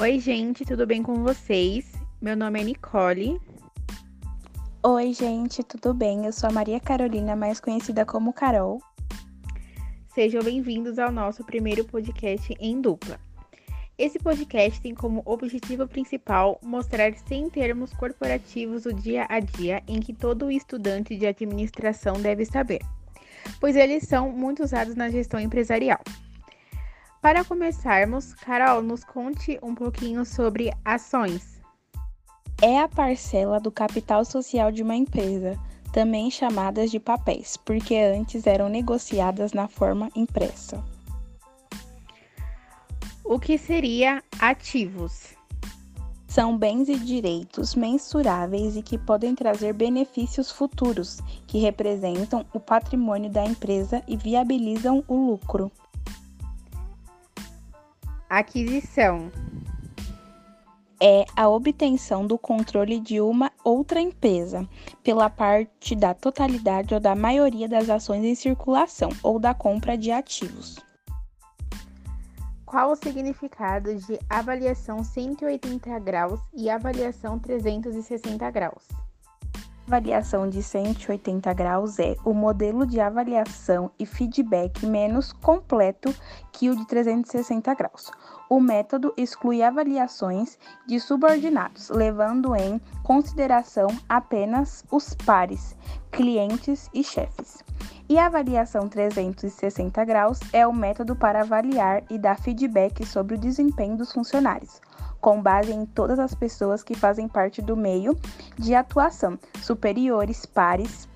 Oi, gente, tudo bem com vocês? Meu nome é Nicole. Oi, gente, tudo bem? Eu sou a Maria Carolina, mais conhecida como Carol. Sejam bem-vindos ao nosso primeiro podcast em dupla. Esse podcast tem como objetivo principal mostrar sem termos corporativos o dia a dia em que todo estudante de administração deve saber, pois eles são muito usados na gestão empresarial. Para começarmos, Carol, nos conte um pouquinho sobre ações. É a parcela do capital social de uma empresa, também chamadas de papéis, porque antes eram negociadas na forma impressa. O que seria ativos? São bens e direitos mensuráveis e que podem trazer benefícios futuros, que representam o patrimônio da empresa e viabilizam o lucro. Aquisição é a obtenção do controle de uma outra empresa pela parte da totalidade ou da maioria das ações em circulação ou da compra de ativos. Qual o significado de avaliação 180 graus e avaliação 360 graus? Avaliação de 180 graus é o modelo de avaliação e feedback menos completo que o de 360 graus. O método exclui avaliações de subordinados, levando em consideração apenas os pares, clientes e chefes. E a avaliação 360 graus é o método para avaliar e dar feedback sobre o desempenho dos funcionários com base em todas as pessoas que fazem parte do meio de atuação, superiores, pares,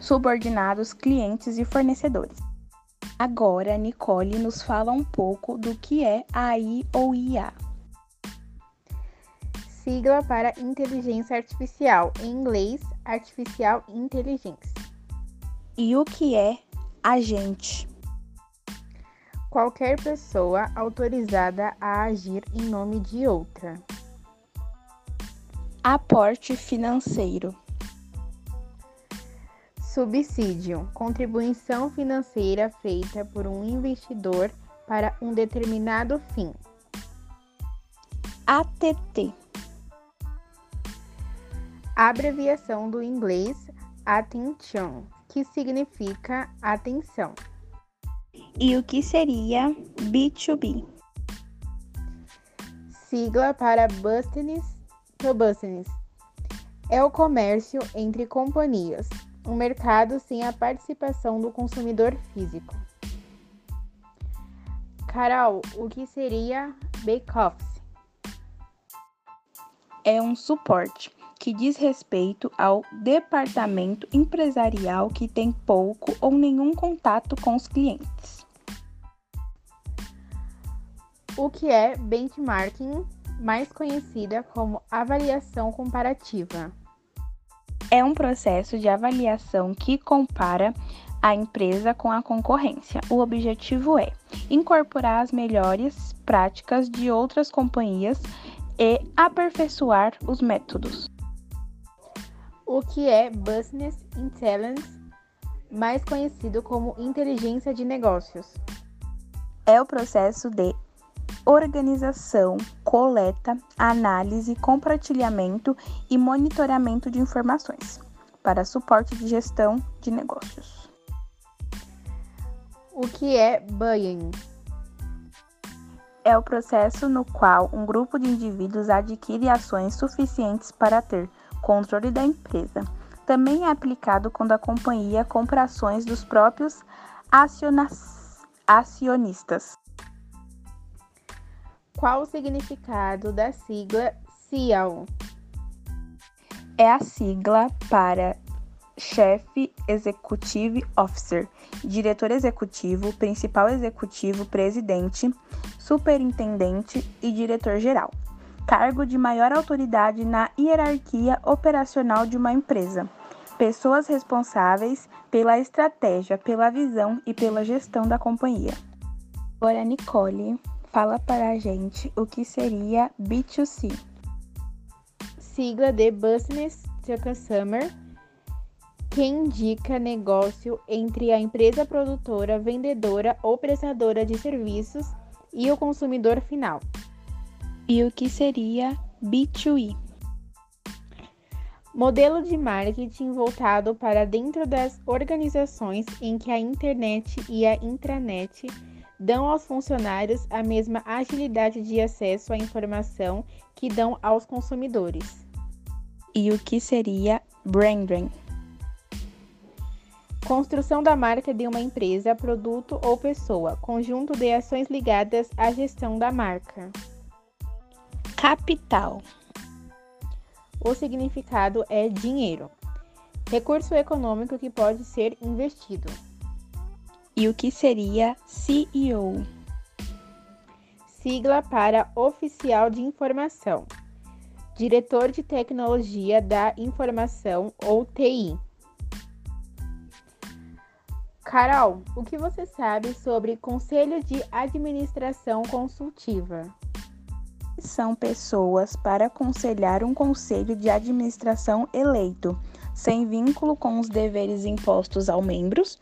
subordinados, clientes e fornecedores. Agora, Nicole nos fala um pouco do que é AI ou IA. Sigla para inteligência artificial, em inglês, artificial intelligence. E o que é agente? Qualquer pessoa autorizada a agir em nome de outra. Aporte financeiro. Subsídio contribuição financeira feita por um investidor para um determinado fim. ATT abreviação do inglês attention, que significa atenção e o que seria B2B. Sigla para Business to Business. É o comércio entre companhias, um mercado sem a participação do consumidor físico. Carol, o que seria back-office? É um suporte que diz respeito ao departamento empresarial que tem pouco ou nenhum contato com os clientes. O que é benchmarking, mais conhecida como avaliação comparativa? É um processo de avaliação que compara a empresa com a concorrência. O objetivo é incorporar as melhores práticas de outras companhias e aperfeiçoar os métodos o que é Business Intelligence, mais conhecido como inteligência de negócios. É o processo de organização, coleta, análise, compartilhamento e monitoramento de informações para suporte de gestão de negócios. O que é buying? É o processo no qual um grupo de indivíduos adquire ações suficientes para ter controle da empresa. Também é aplicado quando a companhia compra ações dos próprios acionistas. Qual o significado da sigla CEO? É a sigla para Chefe Executive Officer, diretor executivo, principal executivo, presidente, superintendente e diretor-geral cargo de maior autoridade na hierarquia operacional de uma empresa. Pessoas responsáveis pela estratégia, pela visão e pela gestão da companhia. Agora, Nicole, fala para a gente o que seria B2C. Sigla de Business to Consumer, que indica negócio entre a empresa produtora, vendedora ou prestadora de serviços e o consumidor final. E o que seria B2E? Modelo de marketing voltado para dentro das organizações em que a internet e a intranet dão aos funcionários a mesma agilidade de acesso à informação que dão aos consumidores. E o que seria branding? Construção da marca de uma empresa, produto ou pessoa, conjunto de ações ligadas à gestão da marca. Capital. O significado é dinheiro, recurso econômico que pode ser investido. E o que seria CEO? Sigla para Oficial de Informação, Diretor de Tecnologia da Informação ou TI. Carol, o que você sabe sobre Conselho de Administração Consultiva? são pessoas para aconselhar um conselho de administração eleito, sem vínculo com os deveres impostos aos membros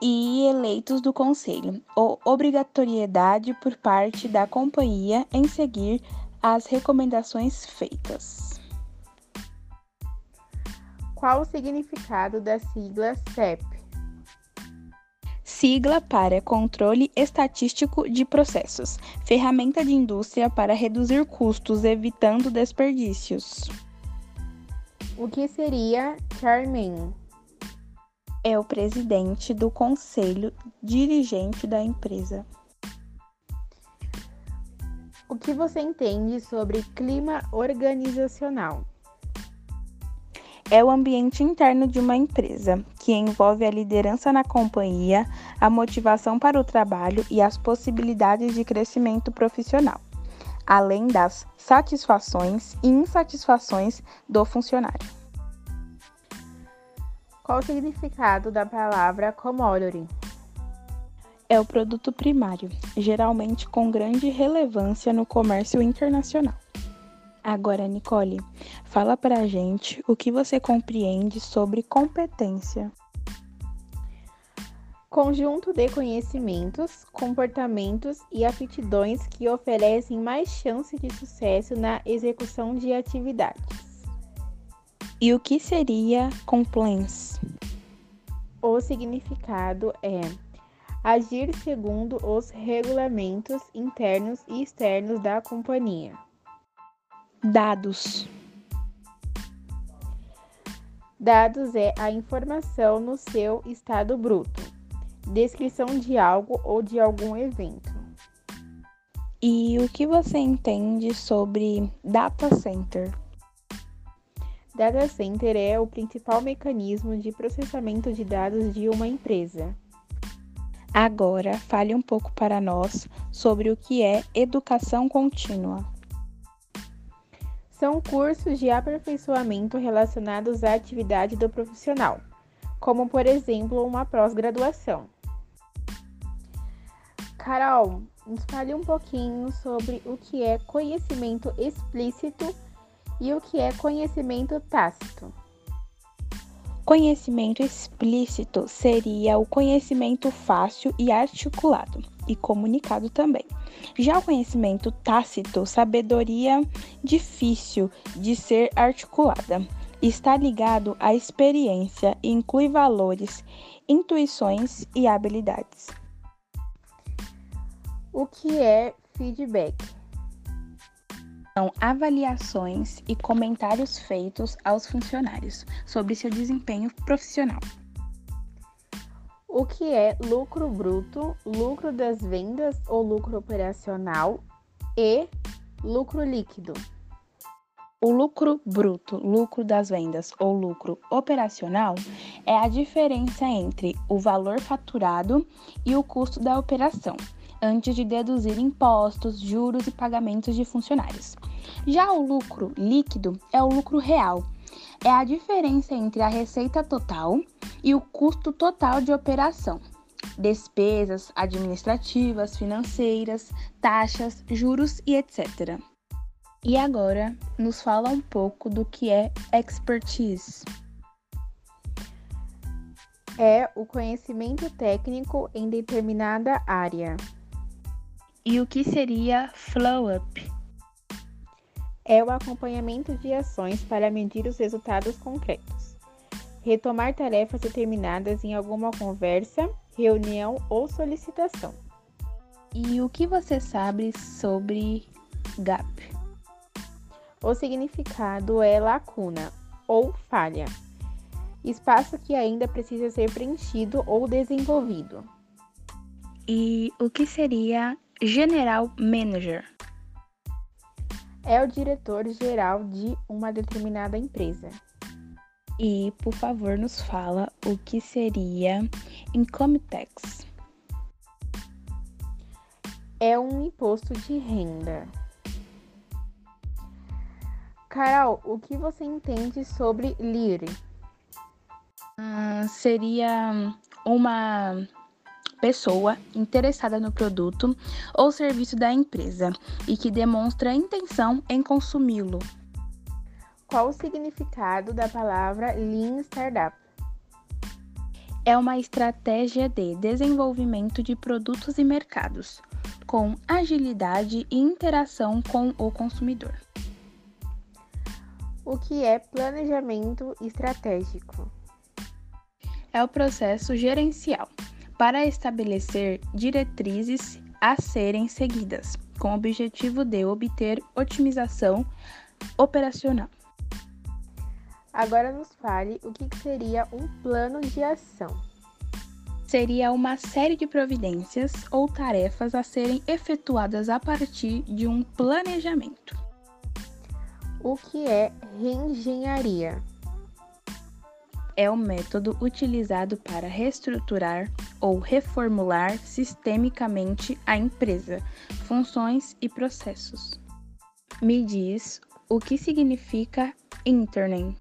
e eleitos do conselho, ou obrigatoriedade por parte da companhia em seguir as recomendações feitas. Qual o significado da sigla CEP? Sigla para Controle Estatístico de Processos, ferramenta de indústria para reduzir custos evitando desperdícios. O que seria Chairman? É o presidente do conselho dirigente da empresa. O que você entende sobre clima organizacional? é o ambiente interno de uma empresa, que envolve a liderança na companhia, a motivação para o trabalho e as possibilidades de crescimento profissional, além das satisfações e insatisfações do funcionário. Qual o significado da palavra commodity? É o produto primário, geralmente com grande relevância no comércio internacional. Agora, Nicole, fala pra gente o que você compreende sobre competência. Conjunto de conhecimentos, comportamentos e aptidões que oferecem mais chance de sucesso na execução de atividades. E o que seria compliance? O significado é agir segundo os regulamentos internos e externos da companhia. Dados. Dados é a informação no seu estado bruto, descrição de algo ou de algum evento. E o que você entende sobre data center? Data center é o principal mecanismo de processamento de dados de uma empresa. Agora, fale um pouco para nós sobre o que é educação contínua. São cursos de aperfeiçoamento relacionados à atividade do profissional, como por exemplo uma pós-graduação. Carol, nos fale um pouquinho sobre o que é conhecimento explícito e o que é conhecimento tácito. Conhecimento explícito seria o conhecimento fácil e articulado, e comunicado também. Já o conhecimento tácito, sabedoria difícil de ser articulada, está ligado à experiência e inclui valores, intuições e habilidades. O que é feedback? São avaliações e comentários feitos aos funcionários sobre seu desempenho profissional. O que é lucro bruto, lucro das vendas ou lucro operacional e lucro líquido? O lucro bruto, lucro das vendas ou lucro operacional é a diferença entre o valor faturado e o custo da operação, antes de deduzir impostos, juros e pagamentos de funcionários. Já o lucro líquido é o lucro real, é a diferença entre a receita total e o custo total de operação, despesas administrativas, financeiras, taxas, juros e etc. E agora, nos fala um pouco do que é expertise. É o conhecimento técnico em determinada área. E o que seria flow up? é o acompanhamento de ações para medir os resultados concretos. Retomar tarefas determinadas em alguma conversa, reunião ou solicitação. E o que você sabe sobre gap? O significado é lacuna ou falha, espaço que ainda precisa ser preenchido ou desenvolvido. E o que seria General Manager? É o diretor-geral de uma determinada empresa. E, por favor, nos fala o que seria Income Tax. É um imposto de renda. Carol, o que você entende sobre LIRE? Uh, seria uma pessoa interessada no produto ou serviço da empresa e que demonstra intenção em consumi-lo. Qual o significado da palavra Lean Startup? É uma estratégia de desenvolvimento de produtos e mercados, com agilidade e interação com o consumidor. O que é planejamento estratégico? É o processo gerencial para estabelecer diretrizes a serem seguidas, com o objetivo de obter otimização operacional. Agora nos fale o que seria um plano de ação. Seria uma série de providências ou tarefas a serem efetuadas a partir de um planejamento. O que é reengenharia? É o método utilizado para reestruturar ou reformular sistemicamente a empresa, funções e processos. Me diz o que significa interning.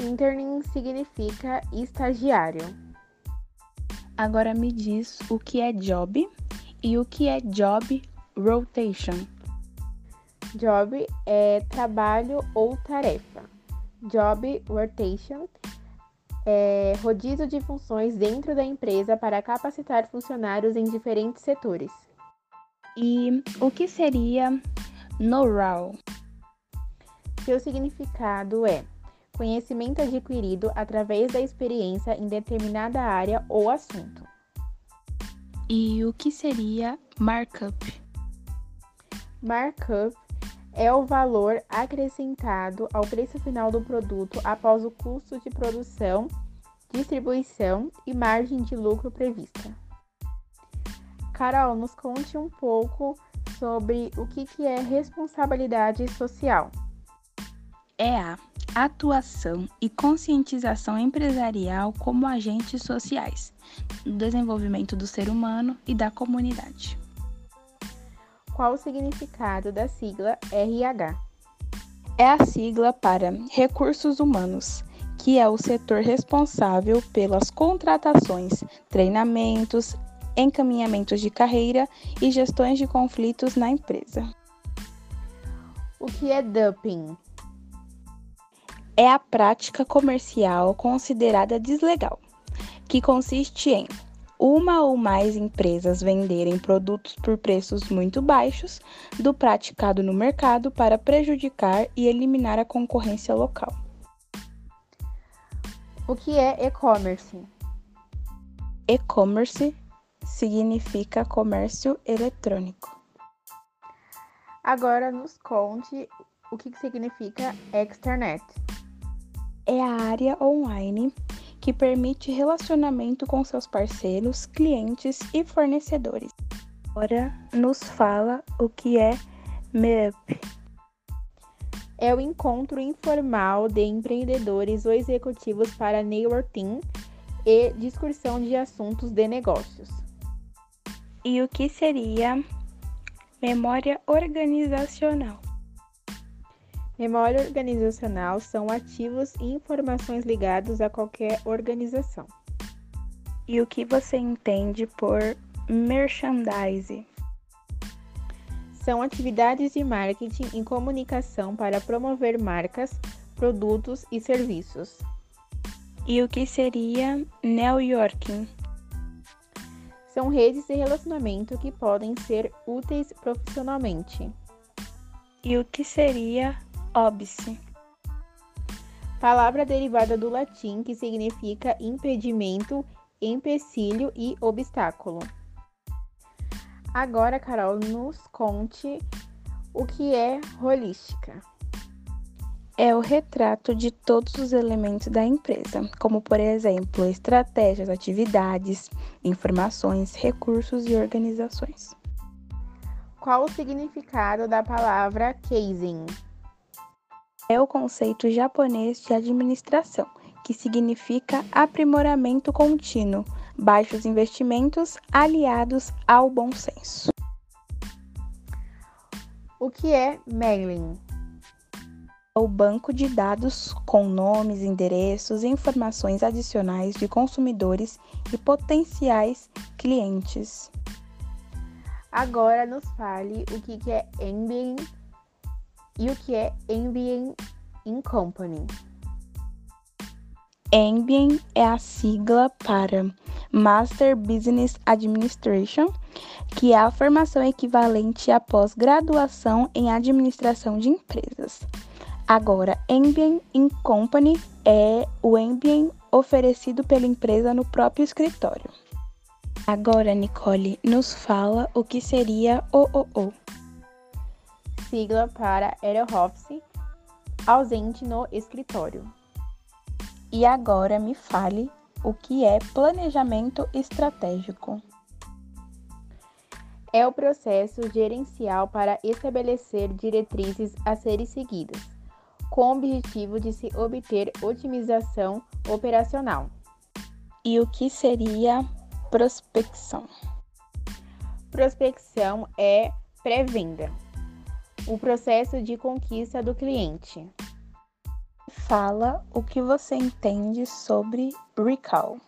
Interning significa estagiário. Agora me diz o que é job e o que é job rotation. Job é trabalho ou tarefa job rotation, é, rodízio de funções dentro da empresa para capacitar funcionários em diferentes setores. E o que seria know-how? Seu significado é conhecimento adquirido através da experiência em determinada área ou assunto. E o que seria markup? Markup é o valor acrescentado ao preço final do produto após o custo de produção, distribuição e margem de lucro prevista. Carol, nos conte um pouco sobre o que é responsabilidade social. É a atuação e conscientização empresarial como agentes sociais no desenvolvimento do ser humano e da comunidade. Qual o significado da sigla RH? É a sigla para Recursos Humanos, que é o setor responsável pelas contratações, treinamentos, encaminhamentos de carreira e gestões de conflitos na empresa. O que é dumping? É a prática comercial considerada deslegal, que consiste em uma ou mais empresas venderem produtos por preços muito baixos do praticado no mercado para prejudicar e eliminar a concorrência local. O que é e-commerce? E-commerce significa comércio eletrônico. Agora nos conte o que significa extranet. É a área online que permite relacionamento com seus parceiros, clientes e fornecedores. Agora nos fala o que é Meetup. É o encontro informal de empreendedores ou executivos para networking e discussão de assuntos de negócios. E o que seria memória organizacional? Memória organizacional são ativos e informações ligados a qualquer organização. E o que você entende por merchandise? São atividades de marketing e comunicação para promover marcas, produtos e serviços. E o que seria networking? São redes de relacionamento que podem ser úteis profissionalmente. E o que seria óbice? Palavra derivada do latim que significa impedimento, empecilho e obstáculo. Agora, Carol, nos conte o que é holística. É o retrato de todos os elementos da empresa, como, por exemplo, estratégias, atividades, informações, recursos e organizações. Qual o significado da palavra casing? É o conceito japonês de administração, que significa aprimoramento contínuo, baixos investimentos aliados ao bom senso. O que é mailing? É o banco de dados com nomes, endereços e informações adicionais de consumidores e potenciais clientes. Agora nos fale o que é ambient e o que é ambient in company. Ambient é a sigla para Master Business Administration, que é a formação equivalente à pós-graduação em administração de empresas. Agora, Ambient in Company é o Ambient oferecido pela empresa no próprio escritório. Agora, Nicole, nos fala o que seria OOO. Sigla para Head Office, ausente no escritório. E agora me fale o que é planejamento estratégico. É o processo gerencial para estabelecer diretrizes a serem seguidas, com o objetivo de se obter otimização operacional. E o que seria prospecção? Prospecção é pré-venda, o processo de conquista do cliente. Fala o que você entende sobre recall.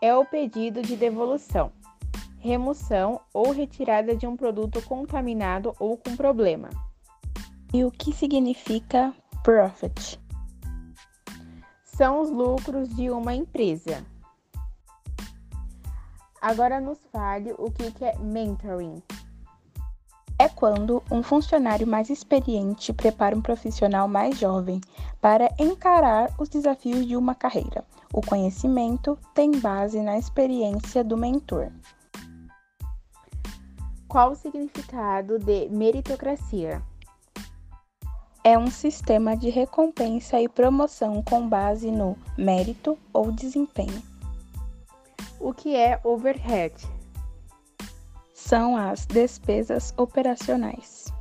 É o pedido de devolução, remoção ou retirada de um produto contaminado ou com problema. E o que significa profit? São os lucros de uma empresa. Agora nos fale o que é mentoring é quando um funcionário mais experiente prepara um profissional mais jovem para encarar os desafios de uma carreira. O conhecimento tem base na experiência do mentor. Qual o significado de meritocracia? É um sistema de recompensa e promoção com base no mérito ou desempenho. O que é overhead? São as despesas operacionais.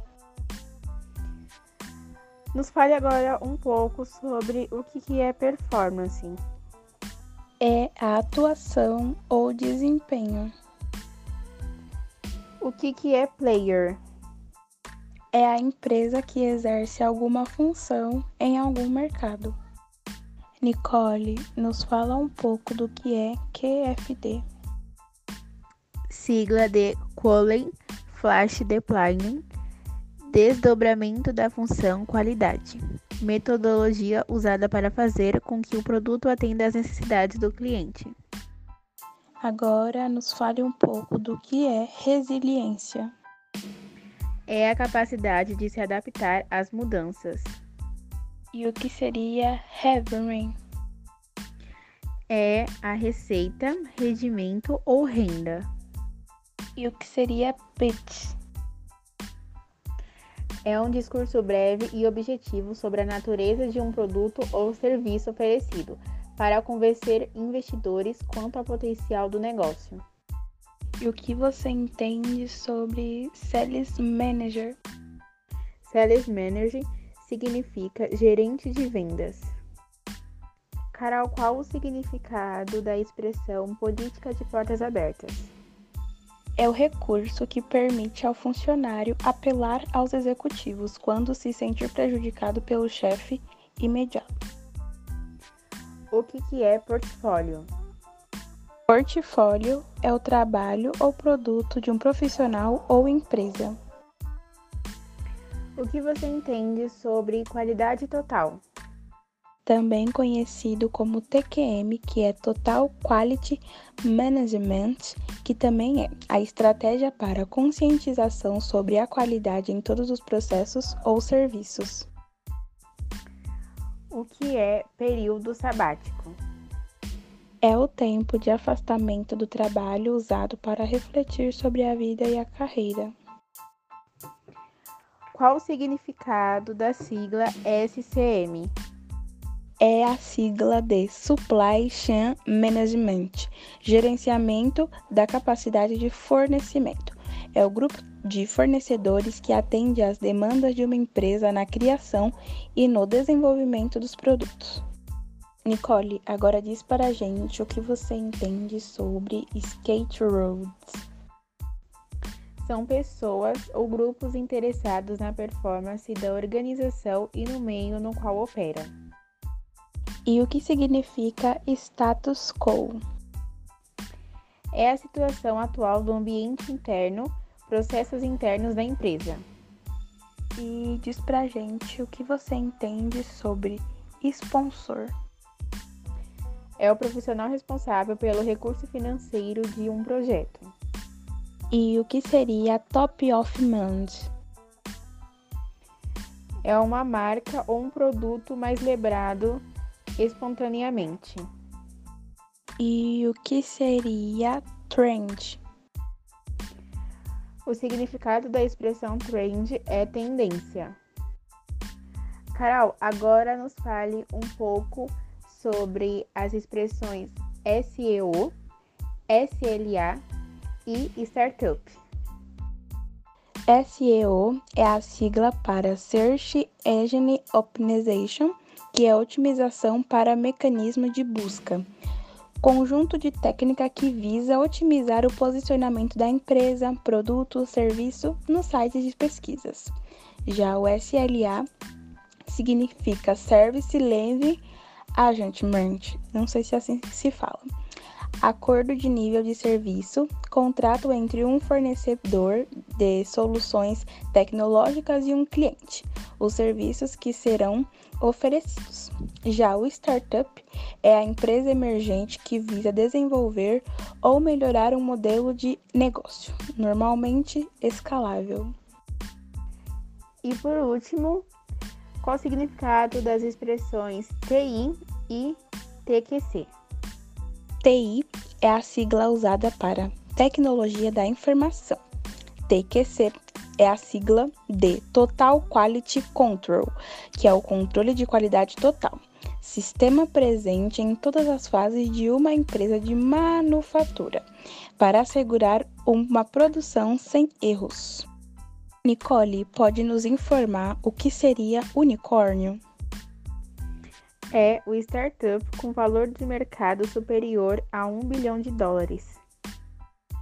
Nos fale agora um pouco sobre o que é performance. É a atuação ou desempenho. O que é player? É a empresa que exerce alguma função em algum mercado. Nicole, nos fala um pouco do que é QFD sigla de Quality Flash Deployment, desdobramento da função qualidade, metodologia usada para fazer com que o produto atenda às necessidades do cliente. Agora nos fale um pouco do que é resiliência. É a capacidade de se adaptar às mudanças. E o que seria revenue? É a receita, rendimento ou renda e o que seria pitch? É um discurso breve e objetivo sobre a natureza de um produto ou serviço oferecido, para convencer investidores quanto ao potencial do negócio. E o que você entende sobre Sales Manager? Sales Manager significa gerente de vendas. Carol, qual o significado da expressão política de portas abertas? É o recurso que permite ao funcionário apelar aos executivos quando se sentir prejudicado pelo chefe imediato. O que, que é portfólio? Portfólio é o trabalho ou produto de um profissional ou empresa. O que você entende sobre qualidade total? Também conhecido como TQM, que é Total Quality Management, que também é a estratégia para conscientização sobre a qualidade em todos os processos ou serviços. O que é período sabático? É o tempo de afastamento do trabalho usado para refletir sobre a vida e a carreira. Qual o significado da sigla SCM? É a sigla de Supply Chain Management, gerenciamento da capacidade de fornecimento. É o grupo de fornecedores que atende às demandas de uma empresa na criação e no desenvolvimento dos produtos. Nicole, agora diz para a gente o que você entende sobre skate roads. São pessoas ou grupos interessados na performance da organização e no meio no qual opera e o que significa status quo. É a situação atual do ambiente interno, processos internos da empresa. E diz pra gente o que você entende sobre sponsor. É o profissional responsável pelo recurso financeiro de um projeto. E o que seria top of mind? É uma marca ou um produto mais lembrado espontaneamente. E o que seria trend? O significado da expressão trend é tendência. Carol, agora nos fale um pouco sobre as expressões SEO, SLA e startup. SEO é a sigla para Search Engine Optimization que é otimização para mecanismo de busca. Conjunto de técnica que visa otimizar o posicionamento da empresa, produto ou serviço nos sites de pesquisas. Já o SLA significa Service Level Agreement, não sei se assim se fala. Acordo de nível de serviço, contrato entre um fornecedor de soluções tecnológicas e um cliente. Os serviços que serão oferecidos. Já o startup é a empresa emergente que visa desenvolver ou melhorar um modelo de negócio, normalmente escalável. E por último, qual o significado das expressões TI e TQC? TI é a sigla usada para Tecnologia da Informação. TQC é a sigla de Total Quality Control, que é o controle de qualidade total, sistema presente em todas as fases de uma empresa de manufatura, para assegurar uma produção sem erros. Nicole pode nos informar o que seria unicórnio? É o startup com valor de mercado superior a 1 bilhão de dólares.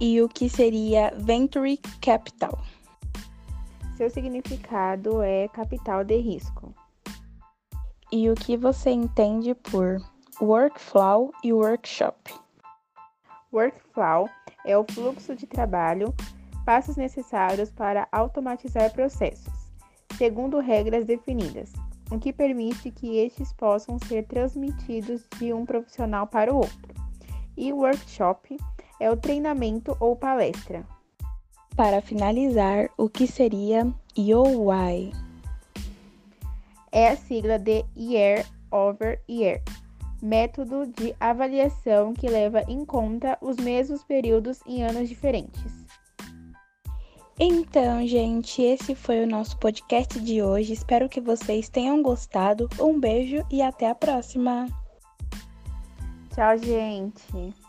E o que seria Venture Capital? Seu significado é capital de risco. E o que você entende por workflow e workshop? Workflow é o fluxo de trabalho, passos necessários para automatizar processos, segundo regras definidas, o que permite que estes possam ser transmitidos de um profissional para o outro. E workshop é o treinamento ou palestra, para finalizar, o que seria YOY? É a sigla de Year over Year, método de avaliação que leva em conta os mesmos períodos em anos diferentes. Então, gente, esse foi o nosso podcast de hoje. Espero que vocês tenham gostado. Um beijo e até a próxima. Tchau, gente.